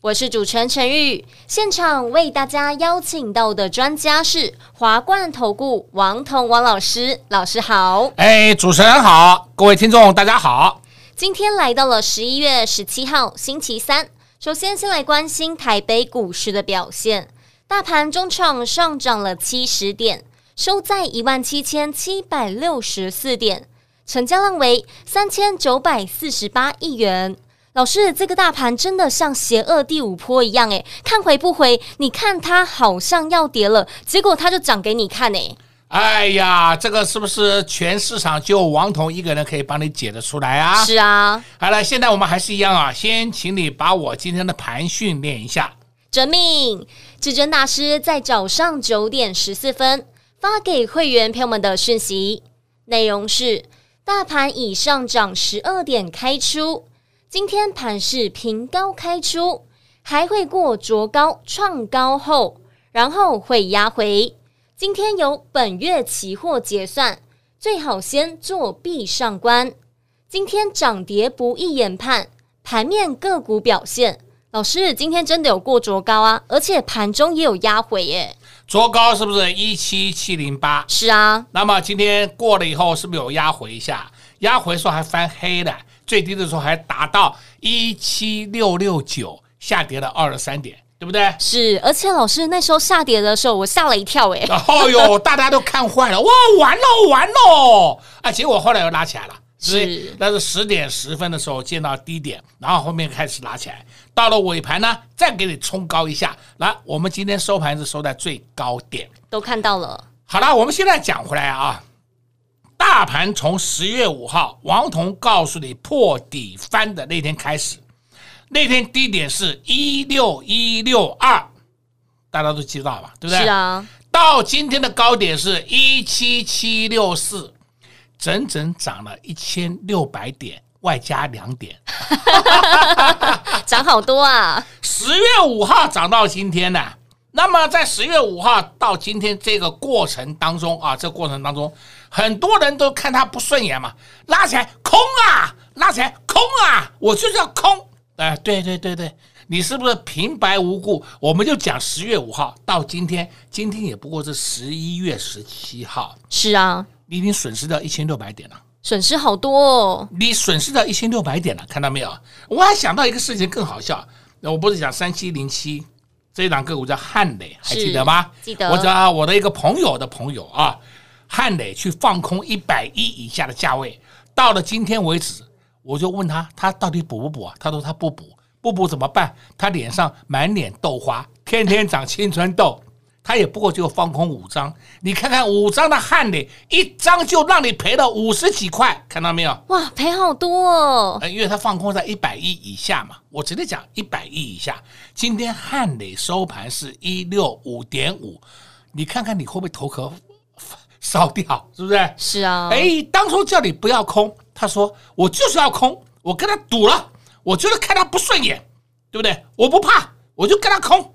我是主持人陈玉。现场为大家邀请到的专家是华冠投顾王彤王老师，老师好。哎，主持人好，各位听众大家好。今天来到了十一月十七号星期三，首先先来关心台北股市的表现，大盘中场上涨了七十点，收在一万七千七百六十四点。成交量为三千九百四十八亿元。老师，这个大盘真的像邪恶第五波一样，诶，看回不回？你看它好像要跌了，结果它就涨给你看，诶。哎呀，这个是不是全市场就王彤一个人可以帮你解得出来啊？是啊。好了，现在我们还是一样啊，先请你把我今天的盘训练一下。遵命。至尊大师在早上九点十四分发给会员朋友们的讯息内容是。大盘已上涨十二点开出，今天盘是平高开出，还会过卓高创高后，然后会压回。今天有本月期货结算，最好先做闭上关。今天涨跌不易研判，盘面个股表现。老师，今天真的有过卓高啊，而且盘中也有压回耶。卓高是不是一七七零八？是啊，那么今天过了以后，是不是有压回一下？压回的时候还翻黑了，最低的时候还达到一七六六九，下跌了二十三点，对不对？是，而且老师那时候下跌的时候，我吓了一跳，哎，哦哟，大家都看坏了，哇，完了完了，啊，结果后来又拉起来了。是，那是十点十分的时候见到低点，然后后面开始拉起来，到了尾盘呢，再给你冲高一下。来，我们今天收盘是收在最高点，都看到了。好了，我们现在讲回来啊，大盘从十月五号王彤告诉你破底翻的那天开始，那天低点是一六一六二，大家都知道吧？对不对？是啊。到今天的高点是一七七六四。整整涨了一千六百点，外加两点，涨好多啊！十月五号涨到今天呢，那么在十月五号到今天这个过程当中啊，这过程当中，很多人都看他不顺眼嘛，拉起来空啊，拉起来空啊，我就是要空，哎，对对对对，你是不是平白无故？我们就讲十月五号到今天，今天也不过是十一月十七号，是啊。你已经损失掉一千六百点了，损失好多哦！你损失掉一千六百点了，看到没有？我还想到一个事情更好笑，那我不是讲三七零七这一档个股叫汉磊，还记得吗？记得。我找我的一个朋友的朋友啊，汉磊去放空一百亿以下的价位，到了今天为止，我就问他，他到底补不补啊？他说他不补，不补怎么办？他脸上满脸豆花，天天长青春痘。他也不过就放空五张，你看看五张的汉磊，一张就让你赔了五十几块，看到没有？哇，赔好多哦！因为他放空在一百亿以下嘛，我直接讲一百亿以下。今天汉磊收盘是一六五点五，你看看你会不会头壳烧掉？是不是？是啊。哎，当初叫你不要空，他说我就是要空，我跟他赌了，我就是看他不顺眼，对不对？我不怕，我就跟他空。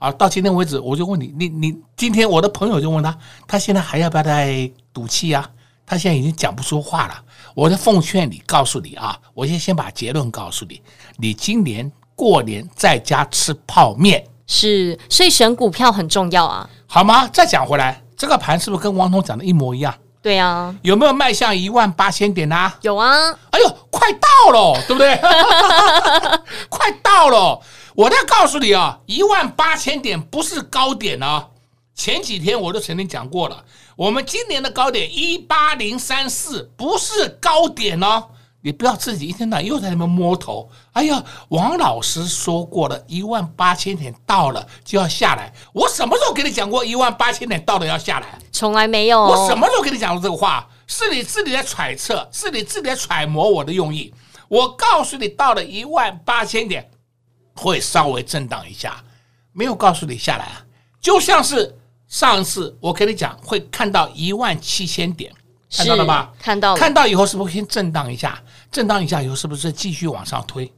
啊，到今天为止，我就问你，你你今天我的朋友就问他，他现在还要不要再赌气啊？他现在已经讲不出话了。我就奉劝你，告诉你啊，我先先把结论告诉你，你今年过年在家吃泡面是，所以选股票很重要啊，好吗？再讲回来，这个盘是不是跟王彤讲的一模一样？对啊，有没有迈向一万八千点啊？有啊，哎呦，快到了，对不对？快到了。我再告诉你啊，一万八千点不是高点啊！前几天我都曾经讲过了，我们今年的高点一八零三四不是高点哦，你不要自己一天到晚又在那边摸头。哎呀，王老师说过了，一万八千点到了就要下来。我什么时候给你讲过一万八千点到了要下来？从来没有。我什么时候给你讲过这个话？是你自己在揣测，是你自己在揣摩我的用意。我告诉你，到了一万八千点。会稍微震荡一下，没有告诉你下来啊，就像是上次我跟你讲会看到一万七千点，看到了吧？看到了，看到以后是不是先震荡一下？震荡一下以后是不是继续往上推？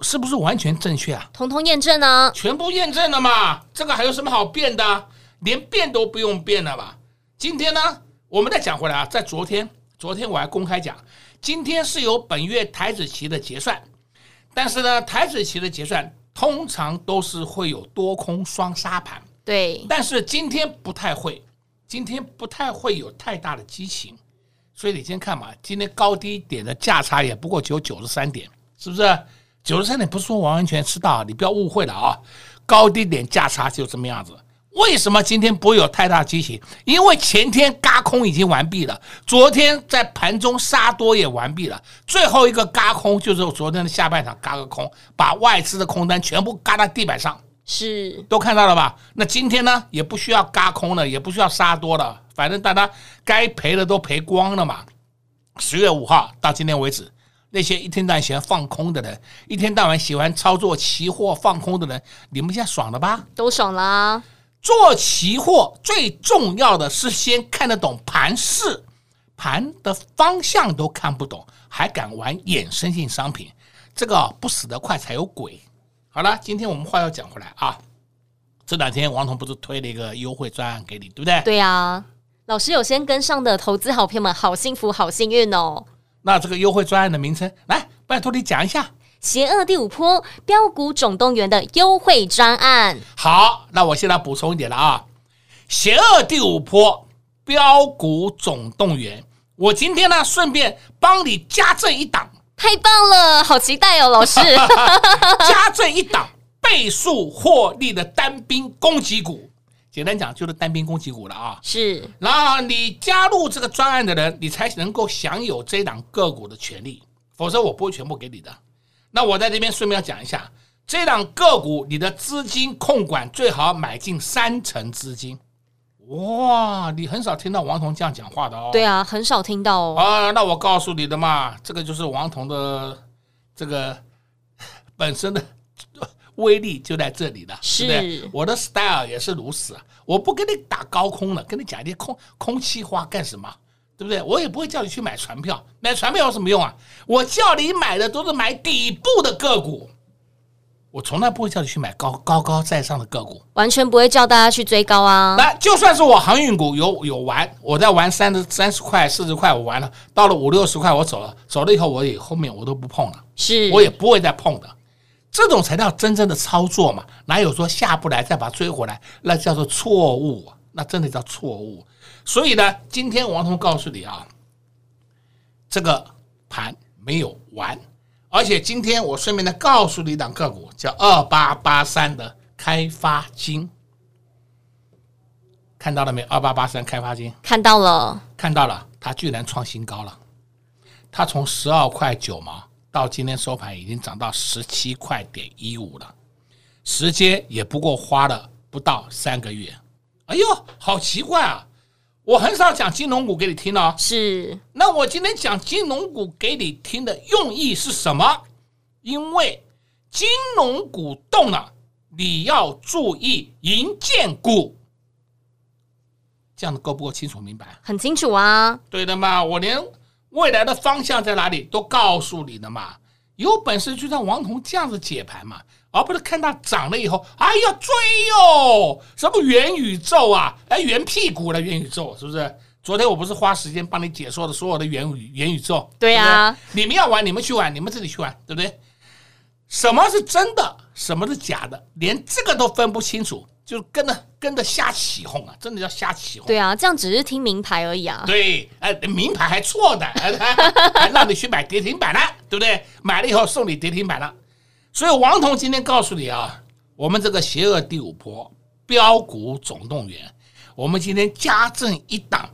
是不是完全正确啊？通通验证呢？全部验证了嘛？这个还有什么好变的？连变都不用变了吧？今天呢，我们再讲回来啊，在昨天，昨天我还公开讲，今天是由本月台子期的结算，但是呢，台指期的结算通常都是会有多空双杀盘，对，但是今天不太会，今天不太会有太大的激情，所以你先看嘛，今天高低点的价差也不过只有九十三点，是不是？九十三点不是说完完全吃到，你不要误会了啊！高低点价差就这么样子。为什么今天不会有太大激情？因为前天嘎空已经完毕了，昨天在盘中杀多也完毕了，最后一个嘎空就是昨天的下半场嘎个空，把外资的空单全部嘎到地板上，是都看到了吧？那今天呢，也不需要嘎空了，也不需要杀多了，反正大家该赔的都赔光了嘛。十月五号到今天为止。那些一天到晚喜欢放空的人，一天到晚喜欢操作期货放空的人，你们现在爽了吧？都爽啦！做期货最重要的是先看得懂盘势，盘的方向都看不懂，还敢玩衍生性商品，这个不死得快才有鬼。好了，今天我们话要讲回来啊，这两天王彤不是推了一个优惠专案给你，对不对？对呀、啊，老师有先跟上的投资好朋友们，好幸福，好幸运哦。那这个优惠专案的名称，来，拜托你讲一下。邪恶第五波标股总动员的优惠专案。好，那我现在补充一点了啊。邪恶第五波标股总动员，我今天呢顺便帮你加这一档，太棒了，好期待哦，老师。加这一档倍数获利的单兵攻击股。简单讲就是单兵攻击股了啊，是。然后你加入这个专案的人，你才能够享有这档个股的权利，否则我不会全部给你的。那我在这边顺便要讲一下，这档个股你的资金控管最好买进三成资金。哇，你很少听到王彤这样讲话的哦。对啊，很少听到哦。啊，那我告诉你的嘛，这个就是王彤的这个 本身的。威力就在这里了，是不是？我的 style 也是如此啊！我不跟你打高空了，跟你讲一些空空气话干什么？对不对？我也不会叫你去买船票，买船票有什么用啊？我叫你买的都是买底部的个股，我从来不会叫你去买高高高在上的个股，完全不会叫大家去追高啊！那就算是我航运股有有玩，我在玩三十三十块、四十块，我玩了，到了五六十块我走了，走了以后我也后面我都不碰了，是我也不会再碰的。这种才叫真正的操作嘛，哪有说下不来再把它追回来，那叫做错误，那真的叫错误。所以呢，今天王彤告诉你啊，这个盘没有完，而且今天我顺便的告诉你一档个股，叫二八八三的开发金，看到了没？二八八三开发金看到了，看到了，它居然创新高了，它从十二块九毛。到今天收盘已经涨到十七块点一五了，时间也不过花了不到三个月。哎呦，好奇怪啊！我很少讲金融股给你听哦。是，那我今天讲金融股给你听的用意是什么？因为金融股动了，你要注意银建股。这样子够不够清楚明白？很清楚啊。对的嘛，我连。未来的方向在哪里都告诉你了嘛，有本事就让王彤这样子解盘嘛，而不是看它涨了以后，哎呀追哟，什么元宇宙啊，哎元屁股了元宇宙是不是？昨天我不是花时间帮你解说的所有的元宇元宇宙？对呀，你们要玩你们去玩，你们自己去玩，对不对？什么是真的，什么是假的，连这个都分不清楚。就跟着跟着瞎起哄啊，真的叫瞎起哄。对啊，这样只是听名牌而已啊。对，哎，名牌还错的，还让你去买跌停板了，对不对？买了以后送你跌停板了。所以王彤今天告诉你啊，我们这个邪恶第五波标股总动员，我们今天加赠一档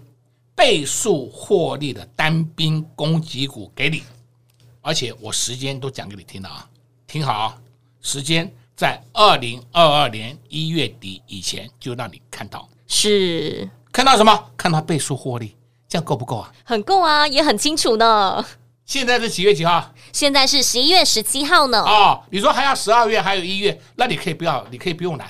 倍数获利的单兵攻击股给你，而且我时间都讲给你听了啊，听好啊，时间。在二零二二年一月底以前，就让你看到，是看到什么？看到倍数获利，这样够不够啊？很够啊，也很清楚呢。现在是几月几号？现在是十一月十七号呢。哦，你说还要十二月，还有一月，那你可以不要，你可以不用来。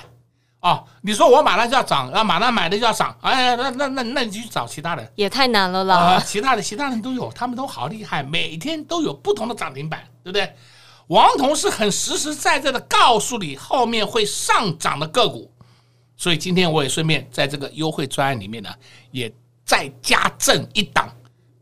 哦，你说我马上就要涨，啊，马上买的就要涨，哎，那那那那你去找其他人，也太难了啦。呃，其他的其他人都有，他们都好厉害，每天都有不同的涨停板，对不对？王彤是很实实在在的告诉你后面会上涨的个股，所以今天我也顺便在这个优惠专案里面呢，也再加赠一档。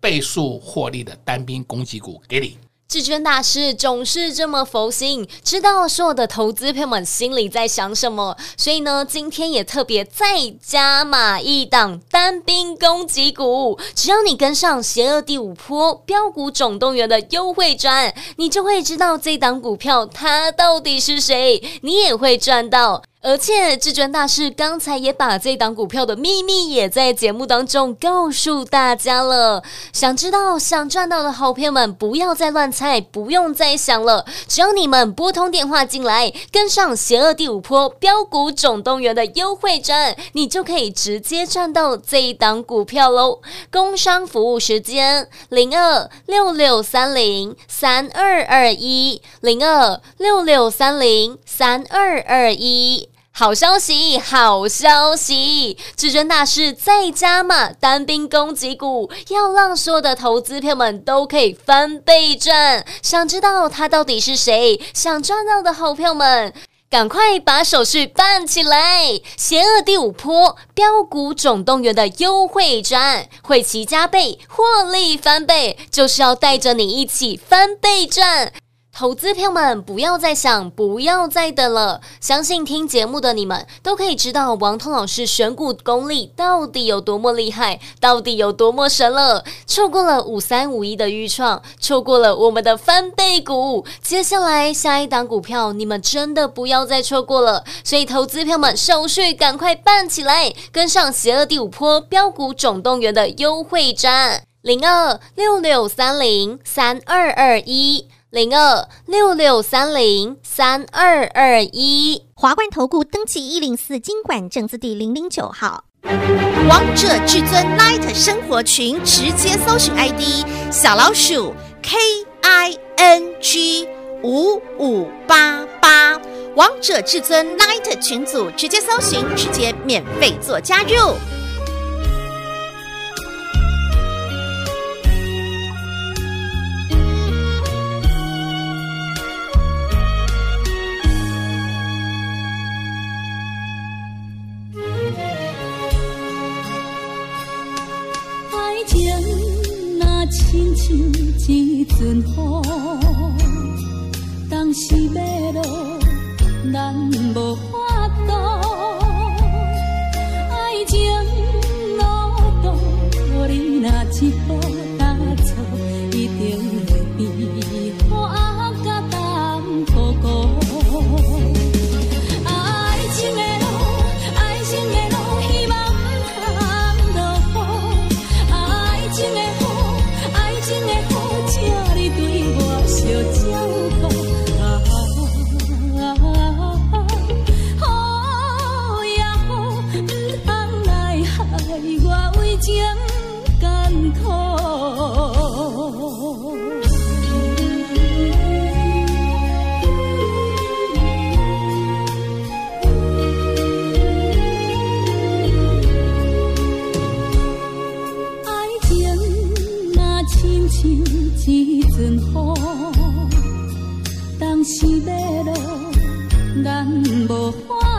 倍数获利的单兵攻击股给你。至尊大师总是这么佛心，知道所有的投资朋友们心里在想什么，所以呢，今天也特别再加码一档单兵攻击股。只要你跟上邪恶第五波标股总动员的优惠专，你就会知道这档股票它到底是谁，你也会赚到。而且至尊大师刚才也把这档股票的秘密也在节目当中告诉大家了。想知道、想赚到的好朋友们，不要再乱猜，不用再想了。只要你们拨通电话进来，跟上邪恶第五波标股总动员的优惠战，你就可以直接赚到这一档股票喽。工商服务时间：零二六六三零三二二一零二六六三零三二二一。好消息，好消息！至尊大师在加码单兵攻击股，要让所有的投资票们都可以翻倍赚。想知道他到底是谁？想赚到的好朋友们，赶快把手续办起来！邪恶第五波标股总动员的优惠专，会期加倍，获利翻倍，就是要带着你一起翻倍赚。投资票们，不要再想，不要再等了。相信听节目的你们都可以知道，王通老师选股功力到底有多么厉害，到底有多么神了。错过了五三五一的预创，错过了我们的翻倍股，接下来下一档股票，你们真的不要再错过了。所以，投资票们，手续赶快办起来，跟上邪恶第五波标股总动员的优惠战，零二六六三零三二二一。零二六六三零三二二一，华冠投顾登记一零四金管证字第零零九号，王者至尊 Light 生活群直接搜寻 ID 小老鼠 K I N G 五五八八，王者至尊 Light 群组直接搜寻，直接免费做加入。亲像一阵风，当时要落，咱无法度。爱情路途，你若一步。踏错，一定 bồ hoa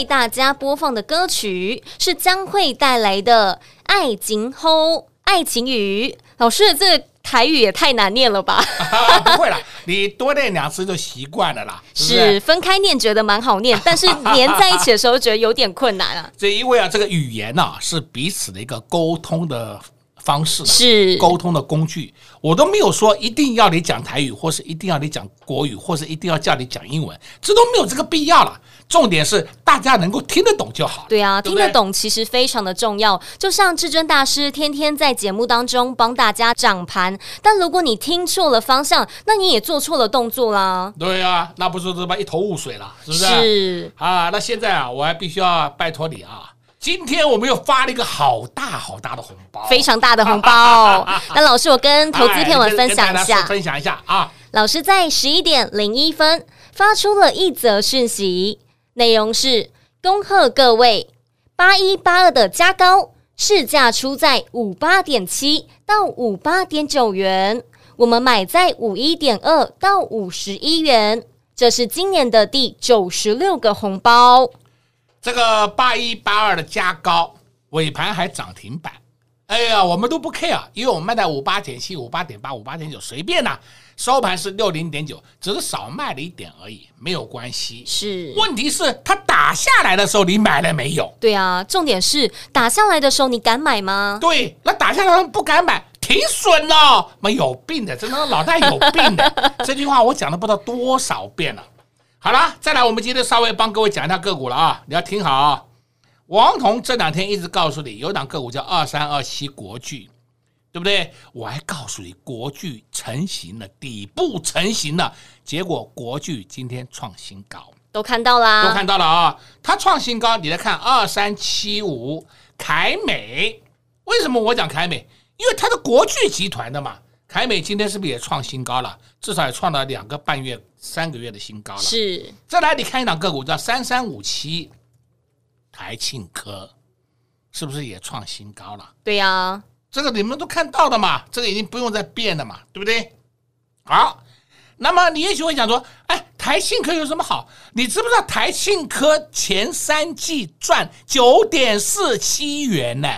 为大家播放的歌曲是将会带来的《爱情吼爱情语》。老师，这个台语也太难念了吧？不会啦，你多念两次就习惯了啦。是，是分开念觉得蛮好念，但是连在一起的时候觉得有点困难啊。这因为啊，这个语言呐、啊、是彼此的一个沟通的方式，是沟通的工具。我都没有说一定要你讲台语，或是一定要你讲国语，或是一定要叫你讲英文，这都没有这个必要了。重点是大家能够听得懂就好。对啊，对对？听得懂其实非常的重要。就像至尊大师天天在节目当中帮大家掌盘，但如果你听错了方向，那你也做错了动作啦。对啊，那不是他妈一头雾水了，是不是？是啊，那现在啊，我还必须要拜托你啊，今天我们又发了一个好大好大的红包，非常大的红包。那老师，我跟投资朋友们分享一下，分享一下啊。老师在十一点零一分发出了一则讯息。内容是：恭贺各位八一八二的加高市价出在五八点七到五八点九元，我们买在五一点二到五十一元，这是今年的第九十六个红包。这个八一八二的加高尾盘还涨停板，哎呀，我们都不 care，因为我们卖在五八点七、五八点八、五八点九，随便呐。收盘是六零点九，只是少卖了一点而已，没有关系。是，问题是它打下来的时候，你买了没有？对啊，重点是打下来的时候，你敢买吗？对，那打下来不敢买，挺损了，没有病的，真的脑袋有病的。这句话我讲了不知道多少遍了。好了，再来，我们今天稍微帮各位讲一下个股了啊，你要听好啊。王彤这两天一直告诉你，有档个股叫二三二七国巨。对不对？我还告诉你，国巨成型了，底部成型了，结果国巨今天创新高，都看到啦，都看到了啊！它创新高，你来看二三七五凯美，为什么我讲凯美？因为它是国巨集团的嘛。凯美今天是不是也创新高了？至少也创了两个半月、三个月的新高了。是。再来，你看一档个股叫三三五七台庆科，是不是也创新高了？对呀、啊。这个你们都看到的嘛，这个已经不用再变了嘛，对不对？好，那么你也许会想说，哎，台信科有什么好？你知不知道台信科前三季赚九点四七元呢？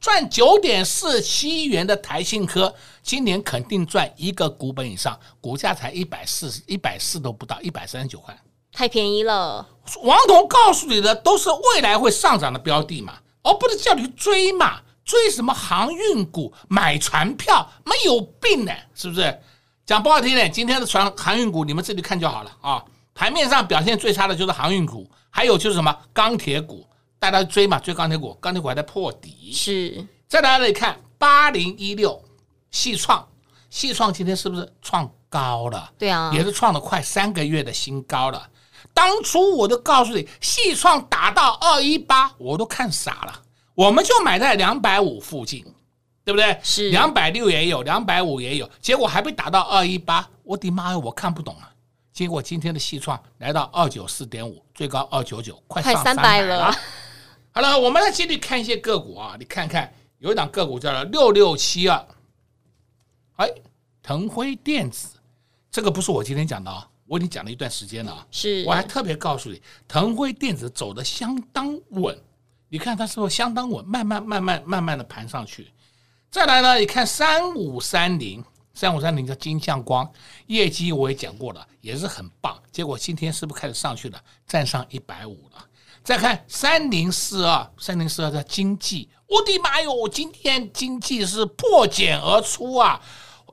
赚九点四七元的台信科，今年肯定赚一个股本以上，股价才一百四十一百四都不到，一百三十九块，太便宜了。王彤告诉你的都是未来会上涨的标的嘛，而不是叫你去追嘛。追什么航运股？买船票？没有病呢，是不是？讲不好听点，今天的船航运股你们自己看就好了啊。盘面上表现最差的就是航运股，还有就是什么钢铁股，大家追嘛，追钢铁股，钢铁股还在破底。是。再来来看八零一六，细创，细创今天是不是创高了？对啊，也是创了快三个月的新高了。当初我都告诉你，细创打到二一八，我都看傻了。我们就买在两百五附近，对不对？是两百六也有，两百五也有，结果还被打到二一八，我的妈呀，我看不懂啊！结果今天的细创来到二九四点五，最高二九九，快上三百了。好了，我们来接着看一些个股啊，你看看，有一档个股叫做六六七二，哎，腾辉电子，这个不是我今天讲的啊，我已经讲了一段时间了啊，是我还特别告诉你，腾辉电子走的相当稳。你看它是不是相当稳，慢慢慢慢慢慢的盘上去。再来呢，你看三五三零，三五三零叫金像光，业绩我也讲过了，也是很棒。结果今天是不是开始上去了，站上一百五了？再看三零四二，三零四二叫经济，我的妈哟，今天经济是破茧而出啊，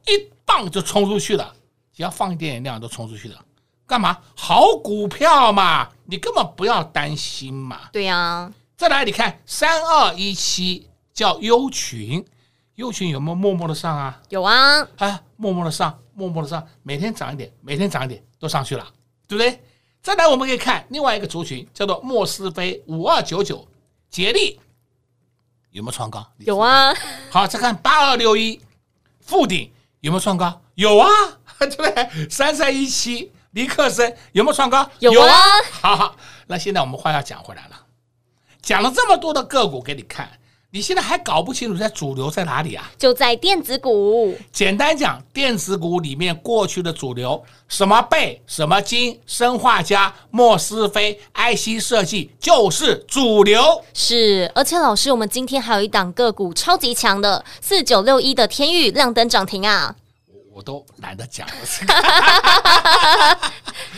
一棒就冲出去了，只要放一点点量都冲出去了。干嘛？好股票嘛，你根本不要担心嘛。对呀、再来，你看三二一七叫优群，优群有没有默默的上啊？有啊，啊，默默的上，默默的上，每天涨一点，每天涨一点，都上去了，对不对？再来，我们可以看另外一个族群，叫做莫斯菲五二九九，杰力有没有创高？有啊。好，再看八二六一富鼎有没有创高？有啊，对不对？三三一七尼克森有没有创高？有啊。好好，那现在我们话要讲回来了，讲了这么多的个股给你看。你现在还搞不清楚在主流在哪里啊？就在电子股。简单讲，电子股里面过去的主流，什么贝、什么金、生化加、莫斯菲、IC 设计，就是主流。是，而且老师，我们今天还有一档个股超级强的四九六一的天域亮灯涨停啊！我都懒得讲了，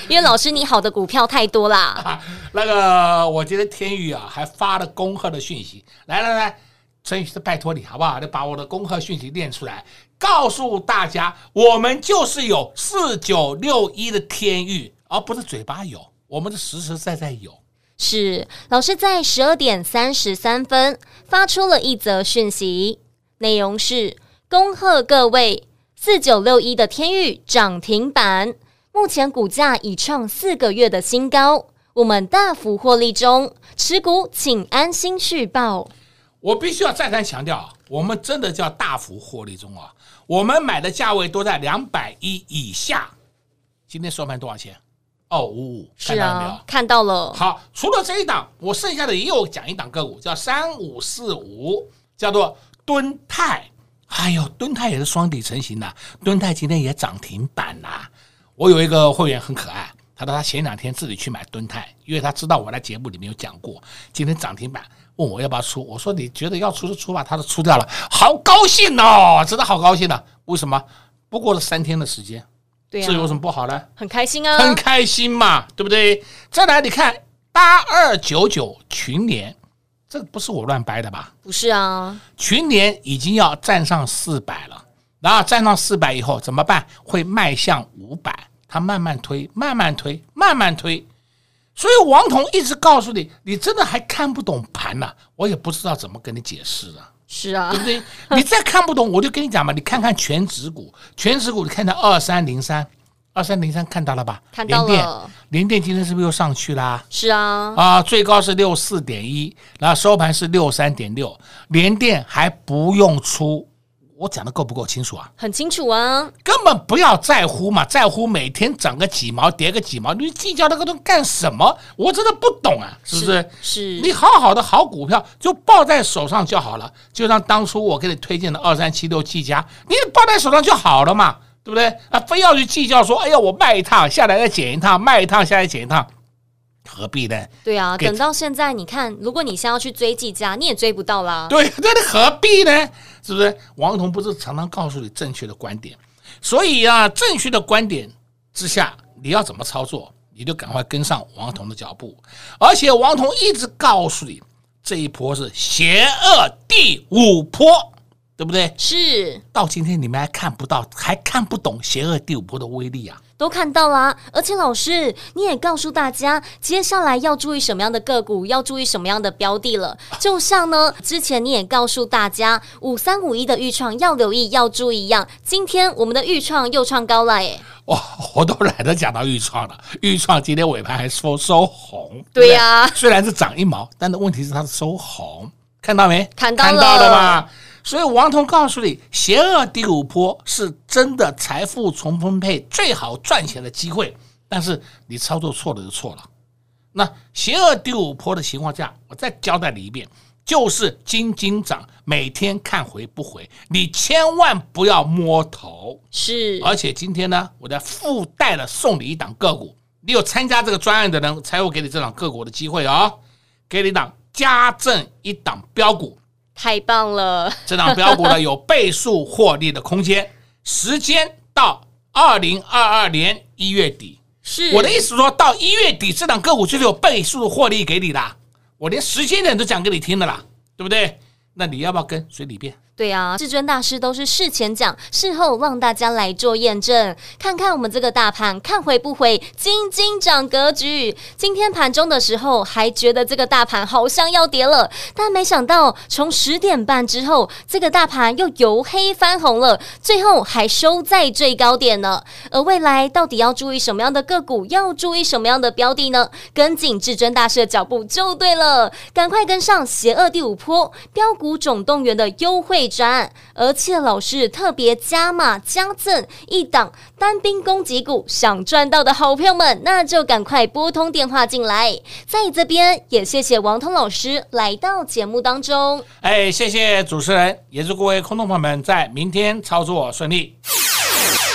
因为老师你好的股票太多啦。啊、那个，我觉得天宇啊，还发了恭贺的讯息，来来来。陈宇是拜托你好不好？你把我的恭贺讯息念出来，告诉大家，我们就是有四九六一的天宇，而不是嘴巴有，我们是实实在在有。是老师在十二点三十三分发出了一则讯息，内容是恭贺各位四九六一的天域涨停板，目前股价已创四个月的新高，我们大幅获利中，持股请安心续报。我必须要再三强调，我们真的叫大幅获利中啊！我们买的价位都在两百一以下。今天收盘多少钱？二五五，看到了没有？看到了。好，除了这一档，我剩下的也有讲一档个股，叫三五四五，叫做敦泰。哎呦，敦泰也是双底成型的，敦泰今天也涨停板呐。我有一个会员很可爱，他说他前两天自己去买敦泰，因为他知道我在节目里面有讲过，今天涨停板。问我要不要出，我说你觉得要出就出吧，他都出掉了，好高兴哦，真的好高兴的。为什么？不过了三天的时间，这有什么不好呢？很开心啊，很开心嘛，对不对？再来，你看八二九九群联，这个不是我乱掰的吧？不是啊，群联已经要站上四百了，然后站上四百以后怎么办？会迈向五百，它慢慢推，慢慢推，慢慢推。所以王彤一直告诉你，你真的还看不懂盘呢、啊，我也不知道怎么跟你解释了。是啊，对不对？你再看不懂，我就跟你讲嘛，你看看全指股，全指股你看到二三零三，二三零三看到了吧？看到了。联电今天是不是又上去啦？是啊，啊，最高是六四点一，然后收盘是六三点六，联电还不用出。我讲的够不够清楚啊？很清楚啊，根本不要在乎嘛，在乎每天涨个几毛，跌个几毛，你计较那个东西干什么？我真的不懂啊，是不是？是，是你好好的好股票就抱在手上就好了，就像当初我给你推荐的二三七六技嘉，你抱在手上就好了嘛，对不对？啊，非要去计较说，哎呀，我卖一趟下来再减一趟，卖一趟下来减一趟。何必呢？对啊，等到现在，你看，如果你现在要去追技嘉，你也追不到啦。对，那你何必呢？是不是？王彤不是常常告诉你正确的观点，所以啊，正确的观点之下，你要怎么操作，你就赶快跟上王彤的脚步。而且王彤一直告诉你，这一波是邪恶第五波，对不对？是。到今天你们还看不到，还看不懂邪恶第五波的威力啊！都看到啦，而且老师你也告诉大家，接下来要注意什么样的个股，要注意什么样的标的了。就像呢，之前你也告诉大家，五三五一的预创要留意，要注意一样。今天我们的预创又创高了，哎，哇，我都懒得讲到预创了。预创今天尾盘还收收红，对呀、啊，虽然是涨一毛，但的问题是它是收红，看到没？看到了，看到了吧？所以王彤告诉你，邪恶第五波是真的财富重分配最好赚钱的机会，但是你操作错了就错了。那邪恶第五波的情况下，我再交代你一遍，就是金金涨，每天看回不回，你千万不要摸头。是，而且今天呢，我在附带了送你一档个股，你有参加这个专案的人才会给你这档个股的机会哦，给你档加赠一档标股。太棒了！这档标股呢，有倍数获利的空间，时间到二零二二年一月底。是我的意思说，说到一月底，这档个股就是有倍数的获利给你的。我连时间点都讲给你听的啦，对不对？那你要不要跟随你便？对啊，至尊大师都是事前讲，事后让大家来做验证，看看我们这个大盘看回不回，金金涨格局。今天盘中的时候还觉得这个大盘好像要跌了，但没想到从十点半之后，这个大盘又由黑翻红了，最后还收在最高点呢。而未来到底要注意什么样的个股，要注意什么样的标的呢？跟紧至尊大师的脚步就对了，赶快跟上邪恶第五波标股总动员的优惠。专，而且老师特别加码加赠一档单兵攻击股，想赚到的好朋友们，那就赶快拨通电话进来。在这边也谢谢王通老师来到节目当中。哎，谢谢主持人，也祝各位空洞朋友们在明天操作顺利。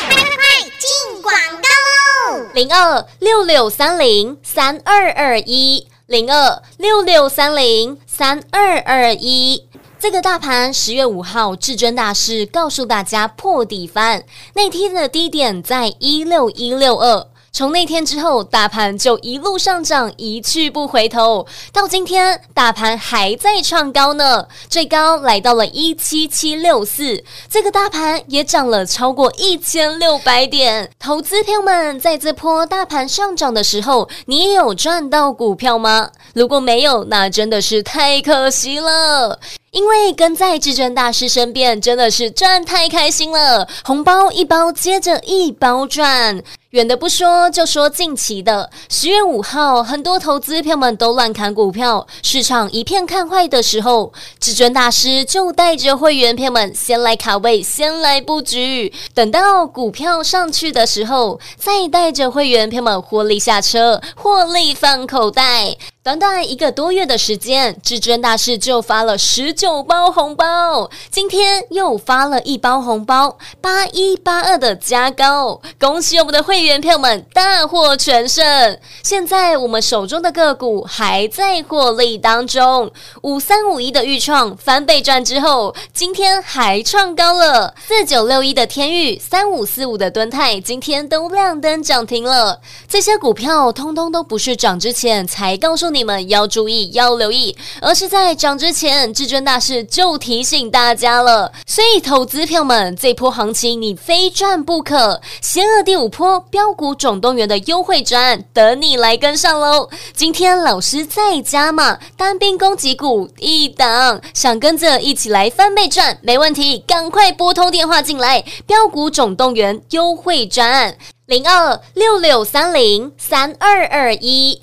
快快快，进广告喽！零二六六三零三二二一，零二六六三零三二二一。这个大盘十月五号，至尊大师告诉大家破底翻，那天的低点在一六一六二。从那天之后，大盘就一路上涨，一去不回头。到今天，大盘还在创高呢，最高来到了一七七六四。这个大盘也涨了超过一千六百点。投资朋友们，在这波大盘上涨的时候，你也有赚到股票吗？如果没有，那真的是太可惜了。因为跟在至尊大师身边，真的是赚太开心了，红包一包接着一包赚。远的不说，就说近期的十月五号，很多投资票们都乱砍股票，市场一片看坏的时候，至尊大师就带着会员票们先来卡位，先来布局，等到股票上去的时候，再带着会员票们获利下车，获利放口袋。短短一个多月的时间，至尊大师就发了十九包红包，今天又发了一包红包，八一八二的加高，恭喜我们的会员票们大获全胜。现在我们手中的个股还在获利当中，五三五一的预创翻倍赚之后，今天还创高了。四九六一的天域，三五四五的敦泰，今天都亮灯涨停了。这些股票通通都不是涨之前才告诉。你们要注意，要留意，而是在涨之前，至尊大师就提醒大家了。所以，投资票们，这波行情你非赚不可。邪恶第五波标股总动员的优惠专，等你来跟上喽！今天老师在加码，单兵攻击股一档，想跟着一起来翻倍赚，没问题，赶快拨通电话进来。标股总动员优惠专案，零二六六三零三二二一。